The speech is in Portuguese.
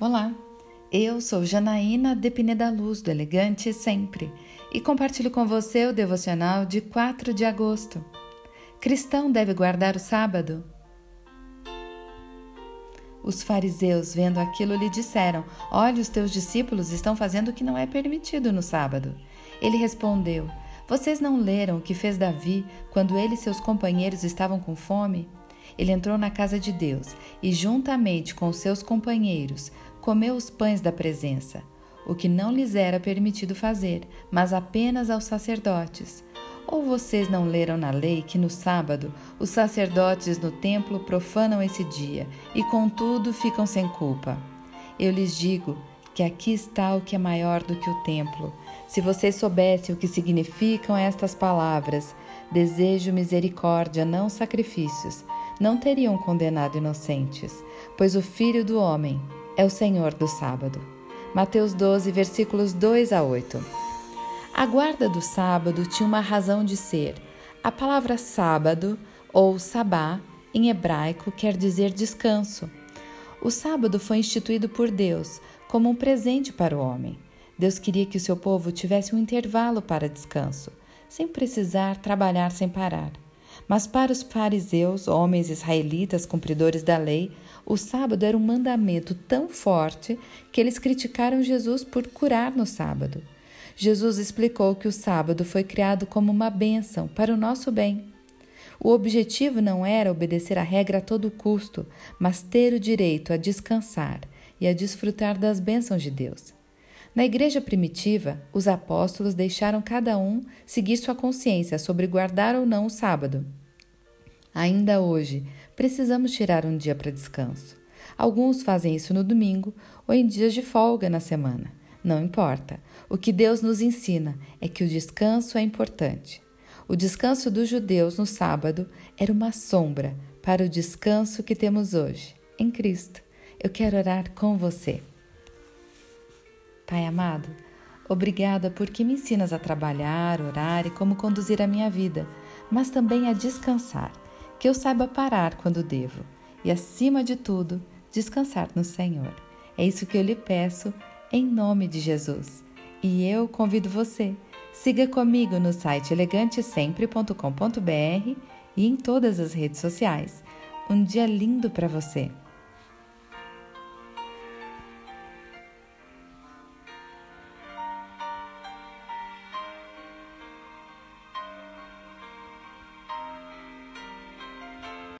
Olá, eu sou Janaína de Pineda Luz, do Elegante Sempre, e compartilho com você o devocional de 4 de agosto. Cristão deve guardar o sábado? Os fariseus, vendo aquilo, lhe disseram: Olha, os teus discípulos estão fazendo o que não é permitido no sábado. Ele respondeu: Vocês não leram o que fez Davi quando ele e seus companheiros estavam com fome? Ele entrou na casa de Deus e, juntamente com seus companheiros, comeu os pães da presença, o que não lhes era permitido fazer, mas apenas aos sacerdotes. Ou vocês não leram na lei que no sábado os sacerdotes no templo profanam esse dia e, contudo, ficam sem culpa? Eu lhes digo que aqui está o que é maior do que o templo. Se vocês soubessem o que significam estas palavras, desejo misericórdia, não sacrifícios, não teriam condenado inocentes, pois o Filho do Homem é o Senhor do sábado. Mateus 12, versículos 2 a 8. A guarda do sábado tinha uma razão de ser. A palavra sábado, ou sabá, em hebraico, quer dizer descanso. O sábado foi instituído por Deus como um presente para o homem. Deus queria que o seu povo tivesse um intervalo para descanso, sem precisar trabalhar sem parar. Mas para os fariseus, homens israelitas cumpridores da lei, o sábado era um mandamento tão forte que eles criticaram Jesus por curar no sábado. Jesus explicou que o sábado foi criado como uma bênção para o nosso bem. O objetivo não era obedecer a regra a todo custo, mas ter o direito a descansar e a desfrutar das bênçãos de Deus. Na igreja primitiva, os apóstolos deixaram cada um seguir sua consciência sobre guardar ou não o sábado. Ainda hoje, precisamos tirar um dia para descanso. Alguns fazem isso no domingo ou em dias de folga na semana. Não importa. O que Deus nos ensina é que o descanso é importante. O descanso dos judeus no sábado era uma sombra para o descanso que temos hoje, em Cristo. Eu quero orar com você. Pai amado, obrigada porque me ensinas a trabalhar, orar e como conduzir a minha vida, mas também a descansar que eu saiba parar quando devo e, acima de tudo, descansar no Senhor. É isso que eu lhe peço em nome de Jesus. E eu convido você, siga comigo no site elegantesempre.com.br e em todas as redes sociais. Um dia lindo para você!